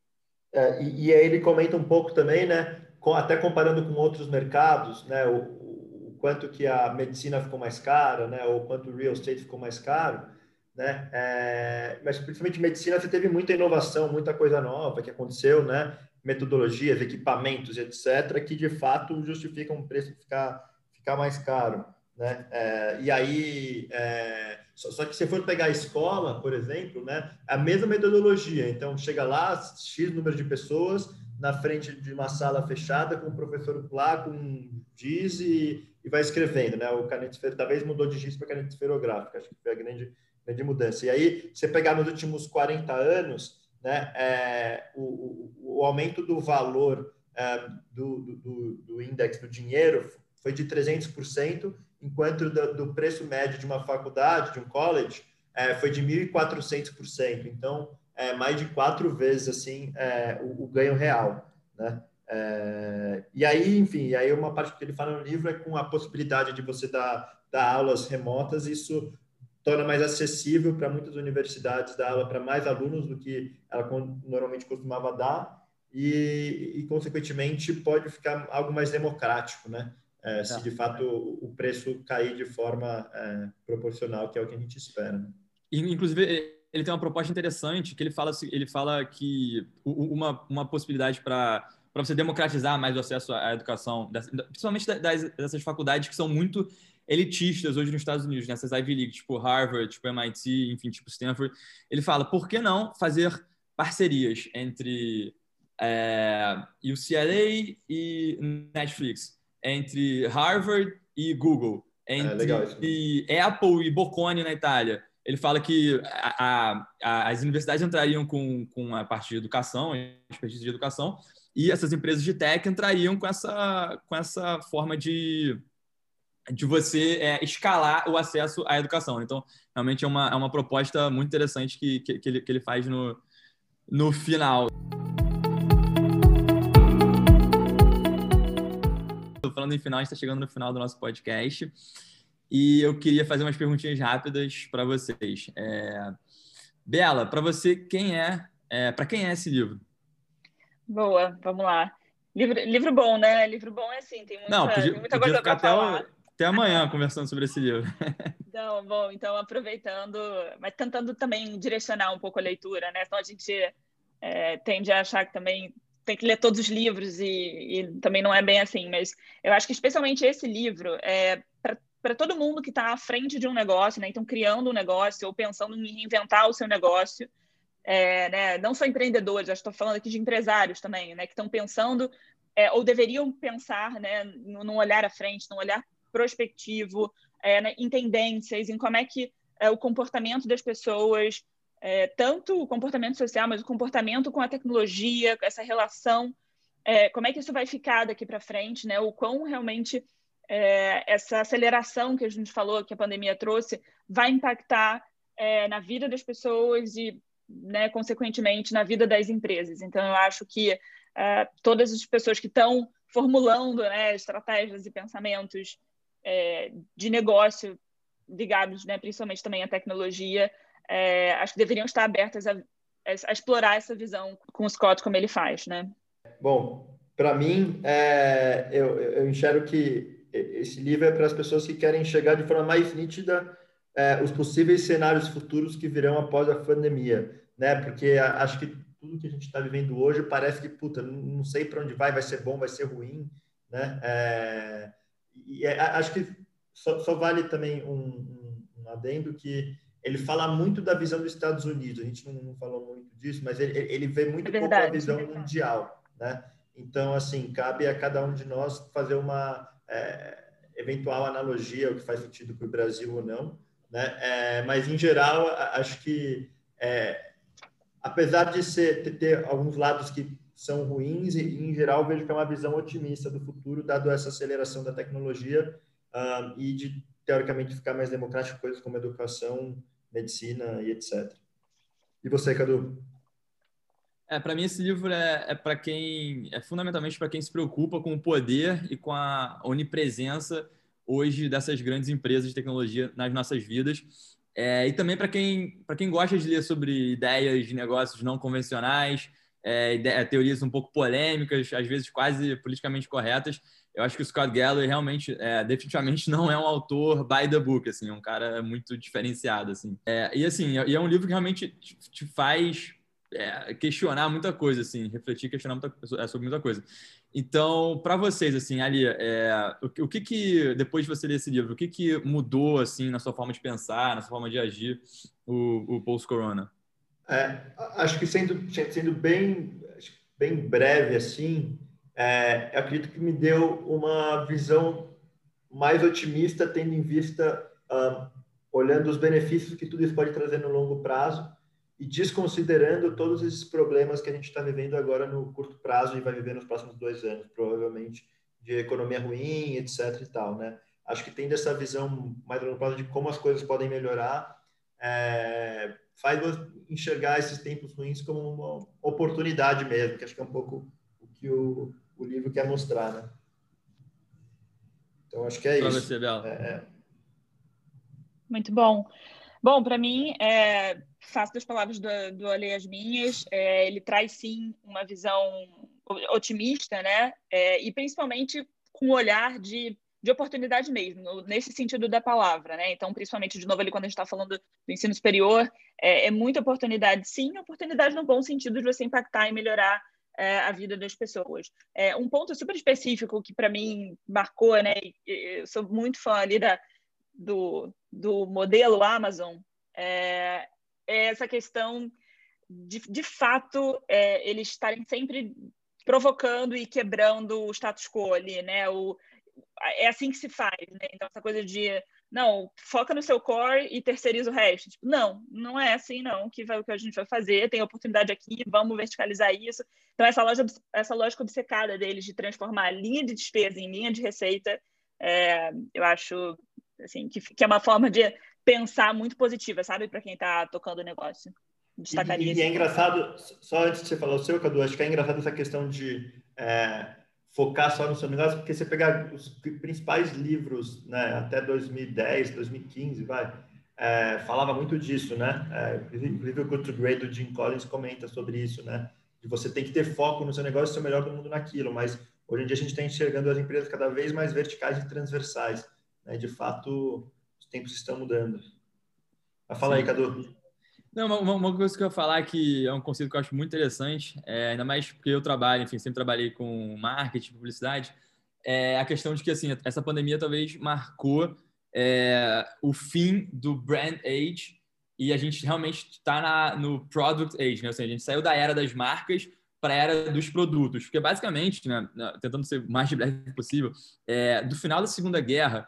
É, e, e, aí ele comenta um pouco também, né, com, até comparando com outros mercados, né, o, o, quanto que a medicina ficou mais cara, né, ou quanto o real estate ficou mais caro, né, é, mas principalmente medicina você teve muita inovação, muita coisa nova que aconteceu, né, metodologias, equipamentos, etc., que de fato justificam o preço ficar, ficar mais caro, né, é, e aí é, só, só, que se for pegar a escola, por exemplo, né, a mesma metodologia. Então, chega lá, X número de pessoas, na frente de uma sala fechada, com o professor lá, com giz e, e vai escrevendo, né? O caneta talvez mudou de giz para caneta esferográfica, acho que foi a grande, grande mudança. E aí, você pegar nos últimos 40 anos, né, é, o, o, o aumento do valor é, do, do, do índice do dinheiro foi de 300%, enquanto do, do, preço médio de uma faculdade, de um college, é, foi de 1.400%. Então, é mais de quatro vezes assim é, o, o, ganho real, né? É, e aí, enfim, aí uma parte que ele fala no livro é com a possibilidade de você dar, dar aulas remotas, isso torna mais acessível para muitas universidades dar aula para mais alunos do que ela normalmente costumava dar e, e, consequentemente, pode ficar algo mais democrático, né? É, se de fato o preço cair de forma é, proporcional, que é o que a gente espera. Né? Inclusive, ele tem uma proposta interessante que ele fala, ele fala que uma, uma possibilidade para para você democratizar mais o acesso à educação, principalmente das, dessas faculdades que são muito elitistas hoje nos Estados Unidos, nessas Ivy League, tipo Harvard, tipo MIT, enfim, tipo Stanford. Ele fala, por que não fazer parcerias entre é, UCLA e Netflix? Entre Harvard e Google, entre é, Apple e Bocconi na Itália, ele fala que a, a, as universidades entrariam com, com a parte de educação, expertise de educação, e essas empresas de tech entrariam com essa, com essa forma de, de você é, escalar o acesso à educação. Então, realmente é uma, é uma proposta muito interessante que, que, que, ele, que ele faz no, no final. Falando em final, a gente está chegando no final do nosso podcast. E eu queria fazer umas perguntinhas rápidas para vocês. É... Bela, para você, quem é, é para quem é esse livro? Boa, vamos lá. Livro, livro bom, né? Livro bom é assim, tem muita, Não, podia, tem muita coisa ficar até, falar. até amanhã conversando sobre esse livro. Então, bom, então aproveitando, mas tentando também direcionar um pouco a leitura, né? Então a gente é, tende a achar que também tem que ler todos os livros e, e, também não é bem assim, mas eu acho que especialmente esse livro é para todo mundo que está à frente de um negócio, né? Então criando um negócio ou pensando em reinventar o seu negócio, é, né? Não só empreendedores, estou falando aqui de empresários também, né? Que estão pensando é, ou deveriam pensar, né? Num olhar à frente, num olhar prospectivo, é, né, em tendências, em como é que é, o comportamento das pessoas é, tanto o comportamento social, mas o comportamento com a tecnologia, essa relação, é, como é que isso vai ficar daqui para frente, né? O quão realmente é, essa aceleração que a gente falou que a pandemia trouxe vai impactar é, na vida das pessoas e, né, consequentemente, na vida das empresas. Então, eu acho que é, todas as pessoas que estão formulando né, estratégias e pensamentos é, de negócio ligados, né, principalmente também à tecnologia, é, acho que deveriam estar abertas a, a, explorar essa visão com o Scott como ele faz, né? Bom, para mim, é, eu, eu enxergo que esse livro é para as pessoas que querem chegar de forma mais nítida é, os possíveis cenários futuros que virão após a pandemia, né? Porque acho que tudo que a gente está vivendo hoje parece que, puta, não sei para onde vai, vai ser bom, vai ser ruim, né? É, e acho que só, só, vale também um, um, um adendo que ele fala muito da visão dos Estados Unidos. A gente não, não falou muito disso, mas ele, ele vê muito é pouco a visão é mundial, né? Então, assim, cabe a cada um de nós fazer uma é, eventual analogia, o que faz sentido para o Brasil ou não, né? É, mas, em geral, acho que, é, apesar de ser, ter, alguns lados que são ruins, em geral, vejo que é uma visão otimista do futuro, dado essa aceleração da tecnologia uh, e de, teoricamente, ficar mais democrático, coisas como educação, medicina e etc. E você, Cadu? É, para mim esse livro é, é para quem é fundamentalmente para quem se preocupa com o poder e com a onipresença hoje dessas grandes empresas de tecnologia nas nossas vidas. É, e também para quem para quem gosta de ler sobre ideias de negócios não convencionais, é, teorias um pouco polêmicas, às vezes quase politicamente corretas eu acho que o Scott Galloway realmente, é, definitivamente não é um autor by the book, assim, é um cara muito diferenciado, assim. É, e assim, e é um livro que realmente te, te faz é, questionar muita coisa, assim, refletir, questionar muita, é, sobre muita coisa. Então, para vocês, assim, ali, é, o, o, que que, depois de você ler esse livro, o que que mudou, assim, na sua forma de pensar, na sua forma de agir, o, o post-corona? É, acho que sendo, sendo bem, bem breve, assim, é, eu acredito que me deu uma visão mais otimista, tendo em vista, um, olhando os benefícios que tudo isso pode trazer no longo prazo e desconsiderando todos esses problemas que a gente está vivendo agora no curto prazo e vai viver nos próximos dois anos, provavelmente de economia ruim, etc. e tal, né? Acho que tendo essa visão mais longo prazo de como as coisas podem melhorar, é, faz enxergar esses tempos ruins como uma oportunidade mesmo, que acho que é um pouco o que o o livro quer mostrar, né? Então, acho que é pra isso. Você, Bela. É, é. Muito bom. Bom, para mim, é, faço das palavras do, do Ale as minhas. É, ele traz, sim, uma visão otimista, né? É, e principalmente com o olhar de, de oportunidade mesmo, nesse sentido da palavra, né? Então, principalmente, de novo, ali quando a gente está falando do ensino superior, é, é muita oportunidade, sim, oportunidade no bom sentido de você impactar e melhorar é, a vida das pessoas. É, um ponto super específico que para mim marcou, né? Eu sou muito fã ali da, do, do modelo Amazon, é, é essa questão de, de fato é, eles estarem sempre provocando e quebrando o status quo ali, né? O, é assim que se faz, né? Então essa coisa de não, foca no seu core e terceiriza o resto. Tipo, não, não é assim, não, que vai o que a gente vai fazer, tem oportunidade aqui, vamos verticalizar isso. Então, essa, loja, essa lógica obcecada deles de transformar linha de despesa em linha de receita, é, eu acho assim, que, que é uma forma de pensar muito positiva, sabe, para quem está tocando o negócio. Destacaria. E, e é engraçado, só antes de você falar o seu, Cadu, acho que é engraçado essa questão de. É focar só no seu negócio, porque você pegar os principais livros, né, até 2010, 2015, vai, é, falava muito disso, né? É, inclusive o Good to Great do Jim Collins comenta sobre isso, né? De você tem que ter foco no seu negócio e ser o melhor do mundo naquilo, mas hoje em dia a gente está enxergando as empresas cada vez mais verticais e transversais, né? De fato, os tempos estão mudando. Fala Sim. aí, Cadu. Não, uma, uma, coisa que eu ia falar que é um conceito que eu acho muito interessante, é, ainda mais porque eu trabalho, enfim, sempre trabalhei com marketing, publicidade, é a questão de que, assim, essa pandemia talvez marcou é, o fim do brand age e a gente realmente está no product age, né? Ou seja, a gente saiu da era das marcas para a era dos produtos, porque basicamente, né, tentando ser o mais breve possível, é, do final da Segunda Guerra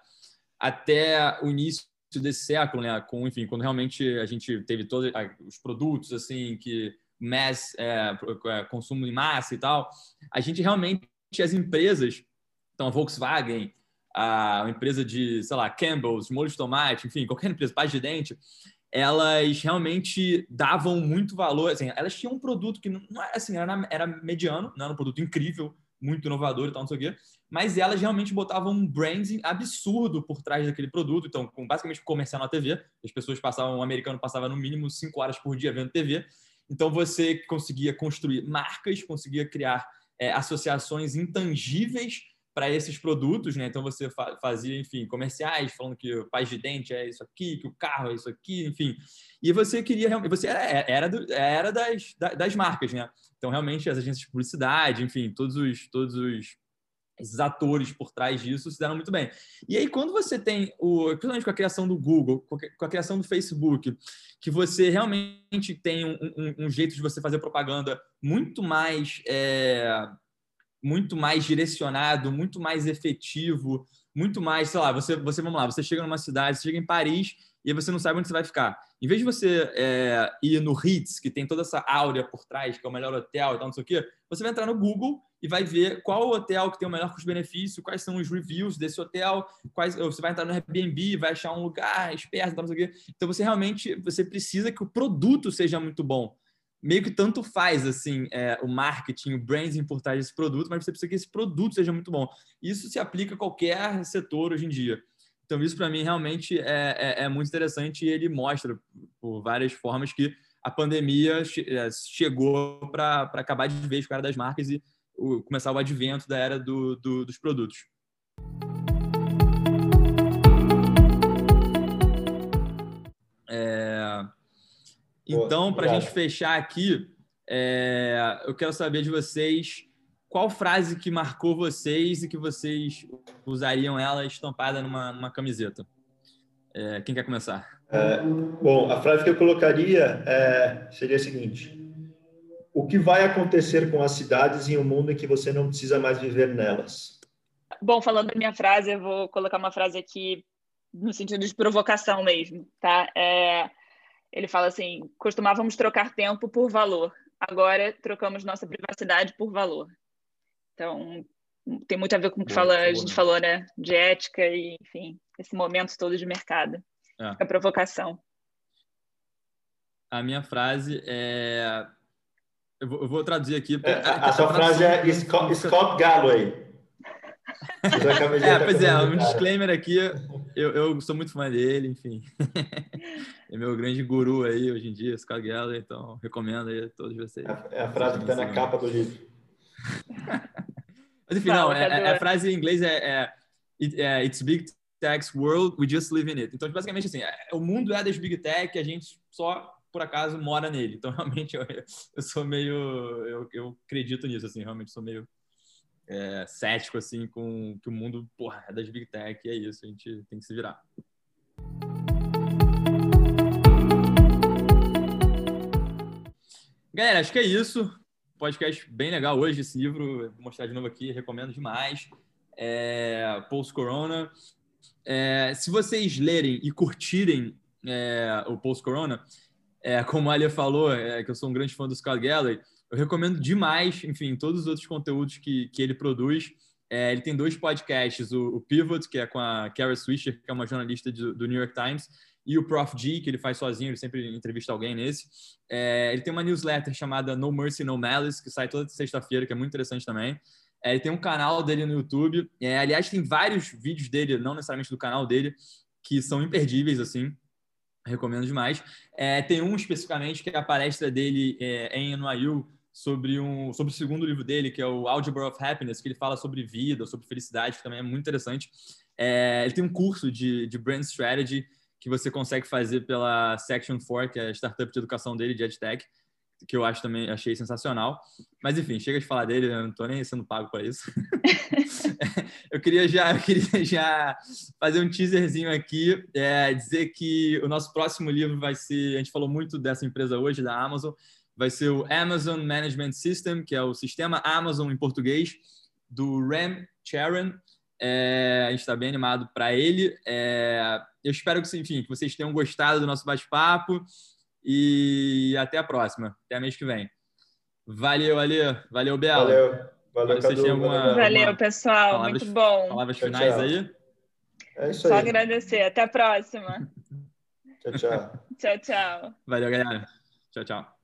até o início desse século, né? Com, enfim, quando realmente a gente teve todos os produtos assim que mass é, é, consumo em massa e tal, a gente realmente as empresas, então a Volkswagen, a empresa de, sei lá, Campbell's, molho de tomate, enfim, qualquer empresa, paz de dente, elas realmente davam muito valor, assim, elas tinham um produto que não, era assim, era, era mediano, não era um produto incrível, muito inovador e tal, não sei o quê, mas elas realmente botavam um branding absurdo por trás daquele produto. Então, com, basicamente comercial na TV, as pessoas passavam, um americano passava no mínimo cinco horas por dia vendo TV. Então, você conseguia construir marcas, conseguia criar é, associações intangíveis para esses produtos, né? Então você fazia, enfim, comerciais falando que o paz de dente é isso aqui, que o carro é isso aqui, enfim. E você queria realmente, você era era, do, era das, das marcas, né? Então realmente as agências de publicidade, enfim, todos os todos os esses atores por trás disso se deram muito bem. E aí, quando você tem, o, principalmente com a criação do Google, com a criação do Facebook, que você realmente tem um, um, um jeito de você fazer propaganda muito mais, é, muito mais direcionado, muito mais efetivo, muito mais, sei lá, você, você, vamos lá, você chega numa cidade, você chega em Paris e você não sabe onde você vai ficar. Em vez de você é, ir no Ritz, que tem toda essa áurea por trás, que é o melhor hotel e tal, não sei o quê, você vai entrar no Google e vai ver qual hotel que tem o melhor custo-benefício, quais são os reviews desse hotel, quais você vai entrar no Airbnb, vai achar um lugar esperto, não sei o quê. Então você realmente você precisa que o produto seja muito bom. Meio que tanto faz assim é, o marketing, o branding por trás desse produto, mas você precisa que esse produto seja muito bom. Isso se aplica a qualquer setor hoje em dia. Então isso para mim realmente é, é, é muito interessante e ele mostra por várias formas que a pandemia é, chegou para acabar de vez com a era das marcas e o, começar o advento da era do, do, dos produtos. É, então, para a gente fechar aqui, é, eu quero saber de vocês qual frase que marcou vocês e que vocês usariam ela estampada numa, numa camiseta. É, quem quer começar? É, bom, a frase que eu colocaria é, seria a seguinte: o que vai acontecer com as cidades em um mundo em que você não precisa mais viver nelas? Bom, falando da minha frase, eu vou colocar uma frase aqui no sentido de provocação mesmo, tá? É, ele fala assim: costumávamos trocar tempo por valor, agora trocamos nossa privacidade por valor. Então, tem muito a ver com o que fala, a gente falou, né? De ética e, enfim, esse momento todo de mercado. É. A provocação. A minha frase é eu vou, eu vou traduzir aqui. É, a, a sua frase é Scott, Scott Galloway. É, pois é, um disclaimer aqui. Eu, eu sou muito fã dele, enfim. é meu grande guru aí hoje em dia, Scott Galloway, então recomendo aí a todos vocês. É a frase que está na capa do livro. Mas enfim, não, é, é, a frase em inglês é, é, é, It's Big Tech's World, we just live in it. Então, basicamente assim, é, o mundo é das Big Tech, a gente só por acaso mora nele. Então, realmente, eu, eu sou meio. Eu, eu acredito nisso, assim, realmente sou meio é, cético, assim, com que o mundo, porra, é das Big Tech, e é isso, a gente tem que se virar. Galera, acho que é isso. Podcast bem legal hoje, esse livro. Vou mostrar de novo aqui, recomendo demais. É, Post Corona. É, se vocês lerem e curtirem é, o Post Corona, é, como a Alia falou, é, que eu sou um grande fã do Scott Galloway, eu recomendo demais, enfim, todos os outros conteúdos que, que ele produz. É, ele tem dois podcasts, o, o, Pivot, que é com a Kara Swisher, que é uma jornalista de, do New York Times, e o Prof. G, que ele faz sozinho, ele sempre entrevista alguém nesse. É, ele tem uma newsletter chamada No Mercy, No Malice, que sai toda sexta-feira, que é muito interessante também. É, ele tem um canal dele no YouTube. É, aliás, tem vários vídeos dele, não necessariamente do canal dele, que são imperdíveis, assim. Recomendo demais. É, tem um especificamente que é a palestra dele é, em NYU sobre, um, sobre o segundo livro dele, que é o Algebra of Happiness, que ele fala sobre vida, sobre felicidade, que também é muito interessante. É, ele tem um curso de, de Brand Strategy que você consegue fazer pela Section 4, que é a startup de educação dele, de EdTech, que eu acho também achei sensacional. Mas enfim, chega de falar dele, eu não estou nem sendo pago para isso. eu queria já, eu queria já fazer um teaserzinho aqui, é, dizer que o nosso próximo livro vai ser, a gente falou muito dessa empresa hoje, da Amazon, vai ser o Amazon Management System, que é o sistema Amazon em português, do Ram Charan. É, a gente está bem animado para ele. É, eu espero que, enfim, que vocês tenham gostado do nosso bate-papo e até a próxima. Até mês que vem. Valeu, Ali. Valeu, Bela. Valeu. Valeu, Cadu, alguma, Valeu, alguma pessoal. Palavras, muito bom. Palavras tchau, finais tchau. aí? É isso Só aí. agradecer. Até a próxima. tchau, tchau. tchau, tchau. Valeu, galera. Tchau, tchau.